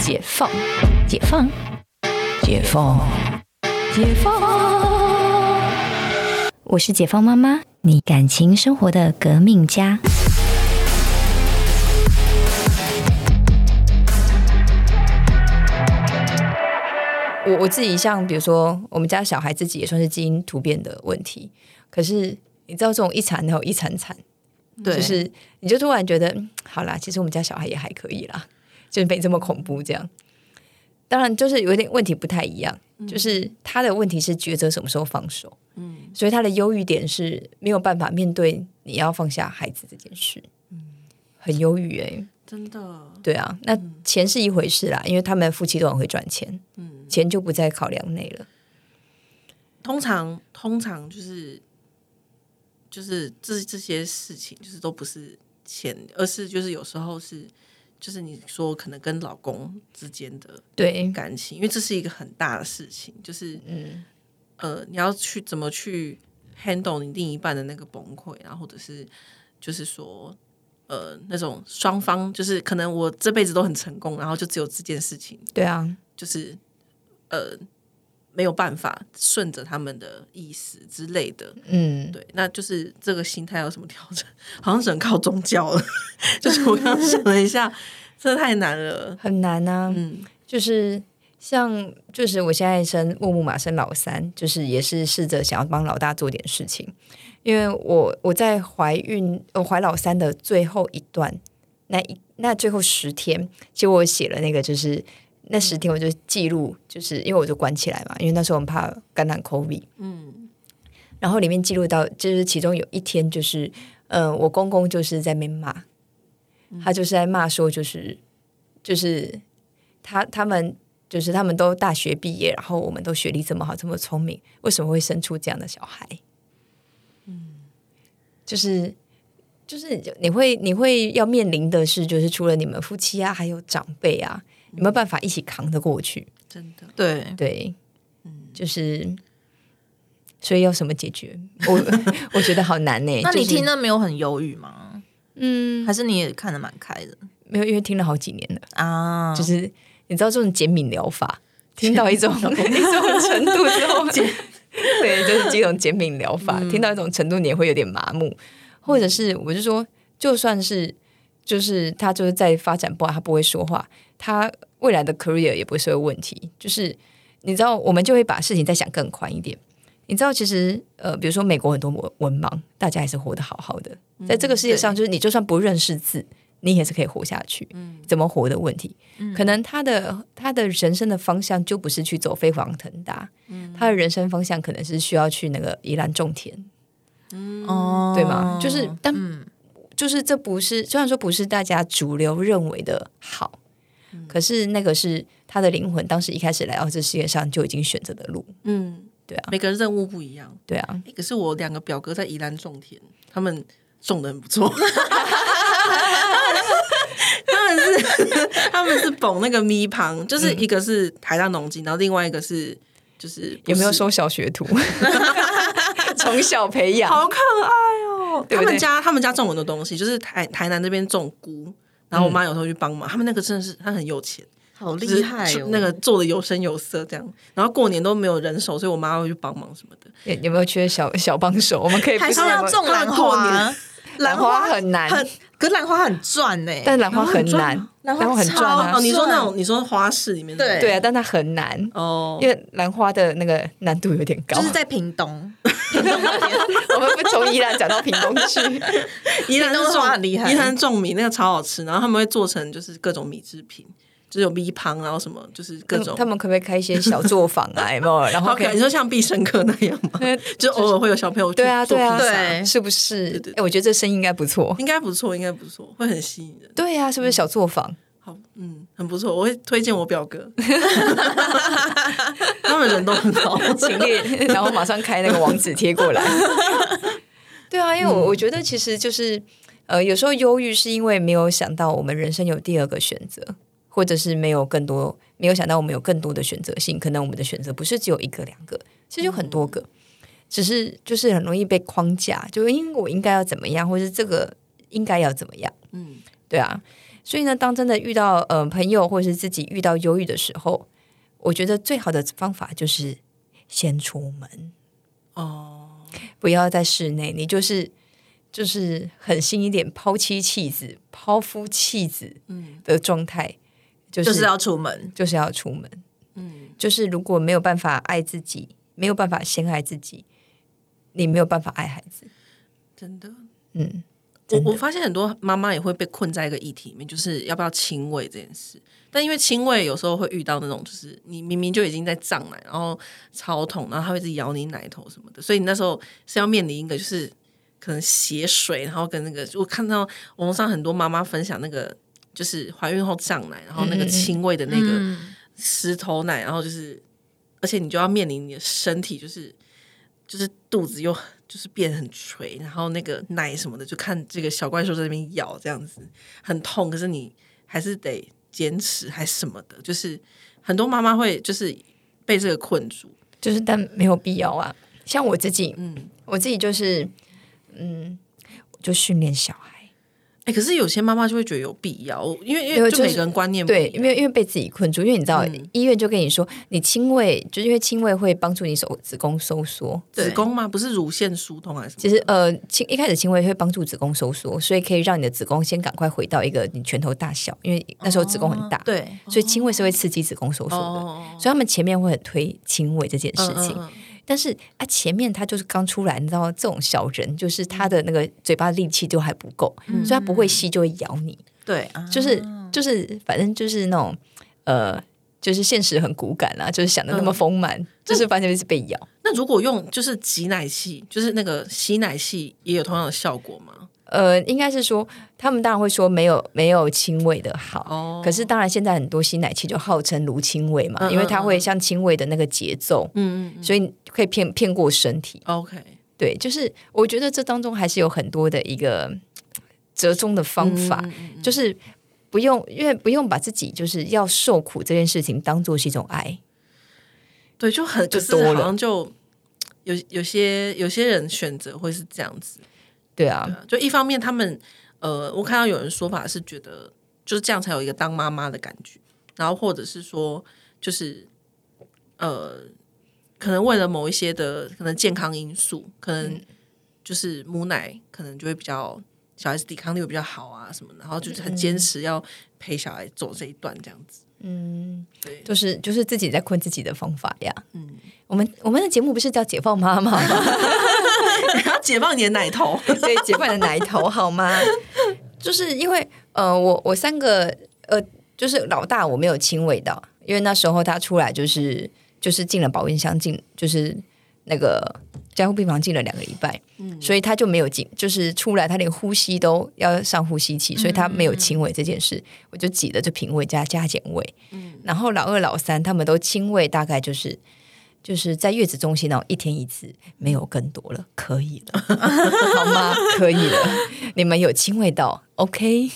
解放，解放，解放，解放。我是解放妈妈，你感情生活的革命家。我我自己像比如说，我们家小孩自己也算是基因突变的问题，可是你知道这种一惨还有一惨惨，对，就是你就突然觉得，嗯好啦，其实我们家小孩也还可以啦，就是没这么恐怖这样。当然，就是有点问题不太一样，就是他的问题是抉择什么时候放手，嗯，所以他的忧郁点是没有办法面对你要放下孩子这件事，嗯，很忧郁哎、真的，对啊，那钱是一回事啦，因为他们夫妻都很会赚钱，嗯，钱就不在考量内了。通常通常就是就是这这些事情，就是都不是钱，而是就是有时候是就是你说可能跟老公之间的对，感情，因为这是一个很大的事情，就是嗯呃，你要去怎么去 handle 你另一半的那个崩溃，然后或者是就是说。呃，那种双方就是可能我这辈子都很成功，然后就只有这件事情对啊，就是呃没有办法顺着他们的意思之类的，嗯，对，那就是这个心态要什么调整？好像只能靠宗教了。就是我刚刚想了一下，真的太难了。很难啊，嗯，就是像就是我现在生木木马生老三，就是也是试着想要帮老大做点事情，因为我我在怀孕我怀老三的最后一段那一那最后十天，其实我写了那个就是。那十天我就记录，就是因为我就关起来嘛，因为那时候我们怕感染 COVID，嗯，然后里面记录到，就是其中有一天就是，呃，我公公就是在那边骂，他就是在骂说，就是就是他他们就是他们都大学毕业，然后我们都学历这么好，这么聪明，为什么会生出这样的小孩？嗯，就是就是你会你会要面临的是，就是除了你们夫妻啊，还有长辈啊，有没有办法一起扛得过去？真的，对，对，嗯，就是。所以要什么解决？我 我觉得好难呢、那你就是听了没有很忧郁吗？嗯，还是你也看得蛮开的没有，因为听了好几年了。啊？就是你知道这种减敏疗法，听到一种 一种程度之后，对，就是这种减敏疗法，听到一种程度，你也会有点麻木，或者是我就说，就算是就是他就是在发展不好，他不会说话，他未来的 career 也不是个问题，就是你知道，我们就会把事情再想更宽一点。你知道，其实呃，比如说美国很多文文盲，大家还是活得好好的，在这个世界上，就是你就算不认识字，你也是可以活下去。怎么活的问题，可能他的他的人生的方向就不是去走飞黄腾达，他的人生方向可能是需要去那个宜兰种田，哦，对吗？就是但、就是这不是虽然说不是大家主流认为的好，可是那个是他的灵魂当时一开始来到这世界上就已经选择的路，嗯，对啊，每个人任务不一样。对啊，诶可是我两个表哥在宜兰种田，他们种的很不错。他们是他们是捧那个咪旁，就是一个是台大农经，然后另外一个是就是是有没有收小学徒？从小培养，好可爱哦！他们家他们家种很多东西，就是台台南那边种菇，然后我妈有时候去帮忙。他们那个真的是他很有钱，好就是厉害哦！那个做的有声有色这样。然后过年都没有人手，所以我妈会去帮忙什么的。有有没有缺小小帮手？我们可以还是不要种兰花年，兰花很难，很，可是兰花很赚呢。但兰花很难，兰花很赚啊哦，。你说那种你说花市里面的对。对啊，但它很难，哦，因为兰花的那个难度有点高。就是在屏东，我们不从宜兰讲到屏东去，宜兰是屏东的花种很厉害宜兰种米那个超好吃，然后他们会做成就是各种米制品，就是有米旁，然后什么就是各种。他们可不可以开一些小作坊啊？有没有？然后好可以你说像必胜客那样吗？就偶尔会有小朋友去对啊，对啊，对是不是？对哎，我觉得这生意应该不错。应该不错，应该不错，会很吸引人。对呀，是不是小作坊？好，嗯，很不错，我会推荐我表哥，他们人都很好。请列，然后马上开那个网址贴过来。对啊，因为我我觉得其实就是呃，有时候忧郁是因为没有想到我们人生有第二个选择，或者是没有更多没有想到我们有更多的选择性，可能我们的选择不是只有一个两个，其实有很多个，只是就是很容易被框架，就因为我应该要怎么样，或是这个应该要怎么样，嗯，对啊。所以呢，当真的遇到呃朋友或者是自己遇到忧郁的时候，我觉得最好的方法就是先出门。哦，不要在室内，你就是就是狠心一点，抛妻弃子、抛夫弃子的状态，就是就是要出门，就是要出门。嗯，就是如果没有办法爱自己，没有办法先爱自己，你没有办法爱孩子。真的。嗯，我我发现很多妈妈也会被困在一个议题里面，就是要不要亲喂这件事。但因为亲喂有时候会遇到那种，就是你明明就已经在胀奶，然后超痛，然后他会一直咬你奶头什么的，所以你那时候是要面临一个就是可能血水，然后跟那个我看到网络上很多妈妈分享那个就是怀孕后胀奶，然后那个轻微的那个石头奶，然后就是而且你就要面临你的身体就是就是肚子又就是变很垂，然后那个奶什么的，就看这个小怪兽在那边咬，这样子很痛，可是你还是得坚持，还是什么的，就是很多妈妈会就是被这个困住，就是但没有必要啊。像我自己，嗯，我自己就是，嗯，就训练小孩。哎、可是有些妈妈就会觉得有必要，因为因因为就每个人观念不对，一样因为因为被自己困住，因为你知道、嗯医院就跟你说，你亲喂，就是因为亲喂会帮助你手子宫收缩。子宫吗？不是乳腺疏通还是什么？其实呃，亲一开始亲喂会帮助子宫收缩，所以可以让你的子宫先赶快回到一个你拳头大小，因为那时候子宫很大，对，所以亲喂是会刺激子宫收缩的。哦，所以他们前面会很推亲喂这件事情，嗯嗯但是啊，前面他就是刚出来，你知道这种小人，就是他的那个嘴巴力气就还不够，所以他不会吸就会咬你，对，啊。就是就是反正就是那种呃，就是现实很骨感啦，就是想的那么丰满，就是发现是被咬。那如果用就是挤奶器，就是那个吸奶器，也有同样的效果吗？呃，应该是说，他们当然会说没有没有亲喂的好，哦。可是当然现在很多吸奶器就号称如亲喂嘛，嗯嗯因为它会像亲喂的那个节奏，嗯嗯所以可以骗骗过身体。，OK，对，就是我觉得这当中还是有很多的一个折中的方法，嗯就是不用，因为不用把自己就是要受苦这件事情当做是一种爱。对，就很就多了。好像就有有些有些人选择会是这样子，对啊，对啊，就一方面他们呃，我看到有人说法是觉得就是这样才有一个当妈妈的感觉，然后或者是说就是呃，可能为了某一些的可能健康因素，可嗯能就是母奶可能就会比较小孩子抵抗力会比较好啊什么的，然后就是很坚持要陪小孩走这一段这样子。嗯，对，就是就是自己在困自己的方法呀。嗯，我们我们的节目不是叫解放妈妈吗？然后解放你的奶头，对，解放你的奶头好吗？就是因为呃，我我三个呃，就是老大我没有亲喂到，因为那时候他出来就是就是进了保温箱，进就是那个加护病房进了两个礼拜，所以他就没有进，就是出来他连呼吸都要上呼吸器，所以他没有亲喂这件事，我就挤了就平喂加加减喂，然后老二老三他们都亲喂，大概就是。就是在月子中心那种一天一次，没有更多了，可以了，好吗？可以了，你们有亲喂到，OK。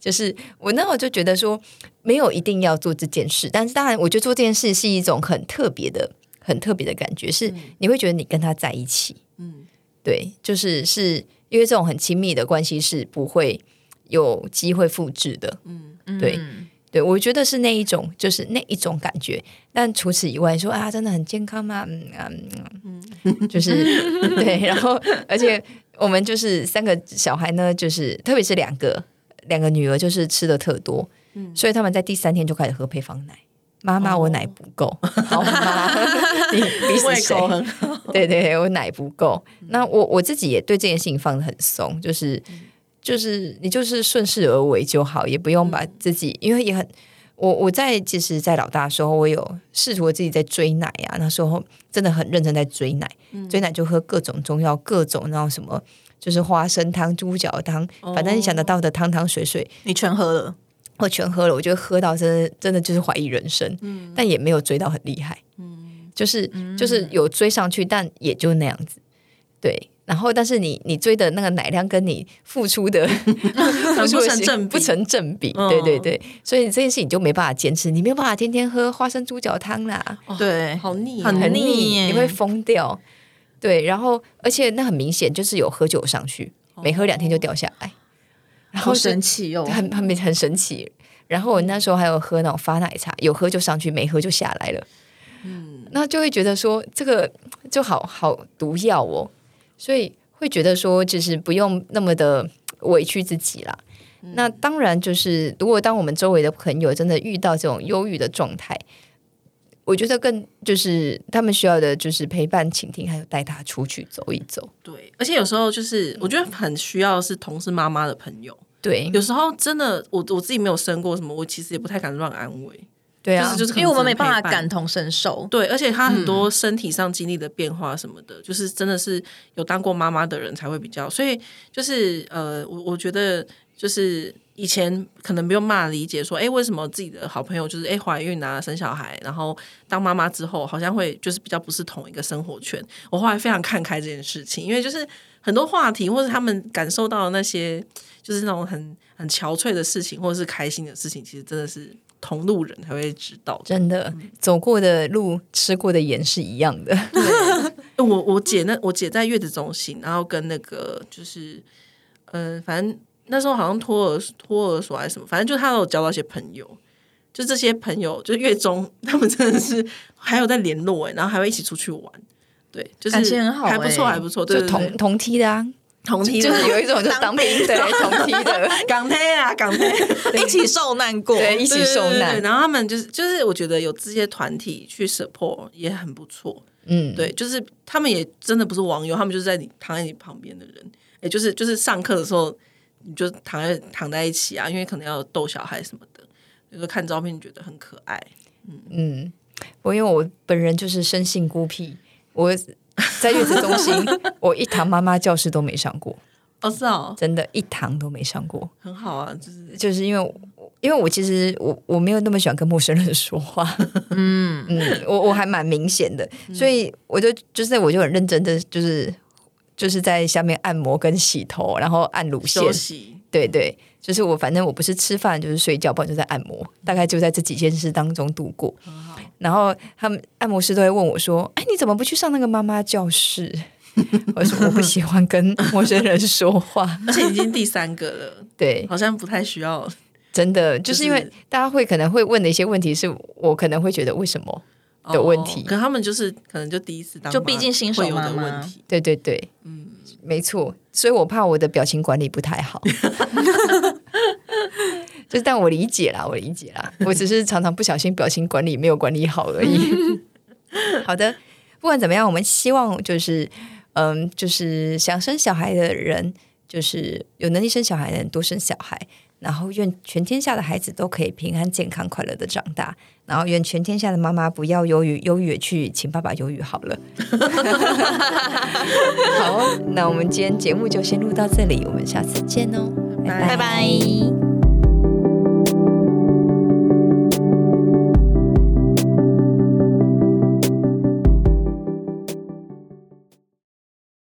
就是我那会就觉得说，没有一定要做这件事，但是当然，我觉得做这件事是一种很特别的、很特别的感觉，是你会觉得你跟他在一起，嗯，对，就是是因为这种很亲密的关系是不会有机会复制的，嗯，对。对，我觉得是那一种，就是那一种感觉。但除此以外，说啊，真的很健康吗？嗯啊嗯，嗯就是 对。然后，而且我们就是三个小孩呢，就是特别是两个两个女儿，就是吃的特多，所以他们在第三天就开始喝配方奶。妈妈，我奶不够，好吗？你你是胃谁？口很好。对对对，我奶不够。那我我自己也对这件事情放的很松，就是就是你就是顺势而为就好，也不用把自己，因为也很我我在其实，在老大的时候，我有试图自己在追奶啊，那时候真的很认真在追奶，追奶就喝各种中药，各种那种什么。就是花生汤、猪脚汤，反正你想得到的汤汤水水，你全喝了，我全喝了。我觉得喝到真的真的就是怀疑人生，但也没有追到很厉害，就是就是有追上去，但也就那样子。对，然后但是你你追的那个奶量跟你付出的 付出的行成正不成正比，嗯对对对，所以这件事情就没办法坚持，你没有办法天天喝花生猪脚汤啦，对，好腻哦，很很腻你会疯掉。对，然后而且那很明显就是有喝酒上去，每喝两天就掉下来。然后好神奇哦！很很很神奇。然后我那时候还有喝那种发奶茶，有喝就上去，没喝就下来了。嗯，那就会觉得说这个就好好毒药哦，所以会觉得说就是不用那么的委屈自己啦。那当然就是，如果当我们周围的朋友真的遇到这种忧郁的状态，我觉得更就是他们需要的就是陪伴、倾听，还有带他出去走一走。对，而且有时候就是我觉得很需要是同事妈妈的朋友，对，有时候真的我我自己没有生过什么，我其实也不太敢乱安慰，对啊，就是就是因为我们没办法感同身受。对，而且他很多身体上经历的变化什么的，就是真的是有当过妈妈的人才会比较，所以就是呃，我我觉得就是以前可能没有办法理解说，哎，为什么自己的好朋友就是哎怀孕啊、生小孩，然后当妈妈之后，好像会就是比较不是同一个生活圈。我后来非常看开这件事情，因为就是很多话题或者他们感受到的那些，就是那种很很憔悴的事情，或者是开心的事情，其实真的是同路人才会知道。真的走过的路、吃过的盐是一样的。我我姐那我姐在月子中心，然后跟那个就是，嗯、反正那时候好像托儿托儿所还是什么，反正就她都有交到一些朋友，就这些朋友就月中 他们真的是还有在联络哎，然后还会一起出去玩，对，就是感情很好还不错欸还不错，对。就同同梯的啊，同梯的就是有一种就是当兵对同梯的，港推啊港推，一起受难过，对一起受难，然后他们就是就是我觉得有这些团体去 support 也很不错，嗯，对，就是他们也真的不是网友，他们就是在你躺在你旁边的人，也就是就是上课的时候你就躺在躺在一起啊，因为可能要逗小孩什么的，就是看照片觉得很可爱。嗯。嗯，我因为我本人就是生性孤僻，我在月子中心，我一堂妈妈教室都没上过，哦，是哦，真的，一堂都没上过，很好啊，就是就是因为我因为我其实我我没有那么喜欢跟陌生人说话，嗯。嗯，我我还蛮明显的，所以我就就是我就很认真的就是就是在下面按摩跟洗头，然后按乳腺。对对，就是我反正我不是吃饭就是睡觉，不然就在按摩，大概就在这几件事当中度过。然后他们按摩师都会问我说：“哎，你怎么不去上那个妈妈教室？” 我说：“我不喜欢跟陌生人说话。而且已经第三个了，”对，好像不太需要。真的就是因为大家会可能会问的一些问题，是我可能会觉得为什么的问题哦可他们就是可能就第一次当，就毕竟新手会有的妈妈问题。对对对，嗯，没错，所以我怕我的表情管理不太好。就是，但我理解啦，我理解啦，我只是常常不小心表情管理没有管理好而已。好的，不管怎么样，我们希望就是，嗯，就是想生小孩的人，就是有能力生小孩的人多生小孩，然后愿全天下的孩子都可以平安、健康、快乐的长大，然后愿全天下的妈妈不要忧郁，忧郁也去请爸爸忧郁好了。好，那我们今天节目就先录到这里，我们下次见哦，拜拜拜。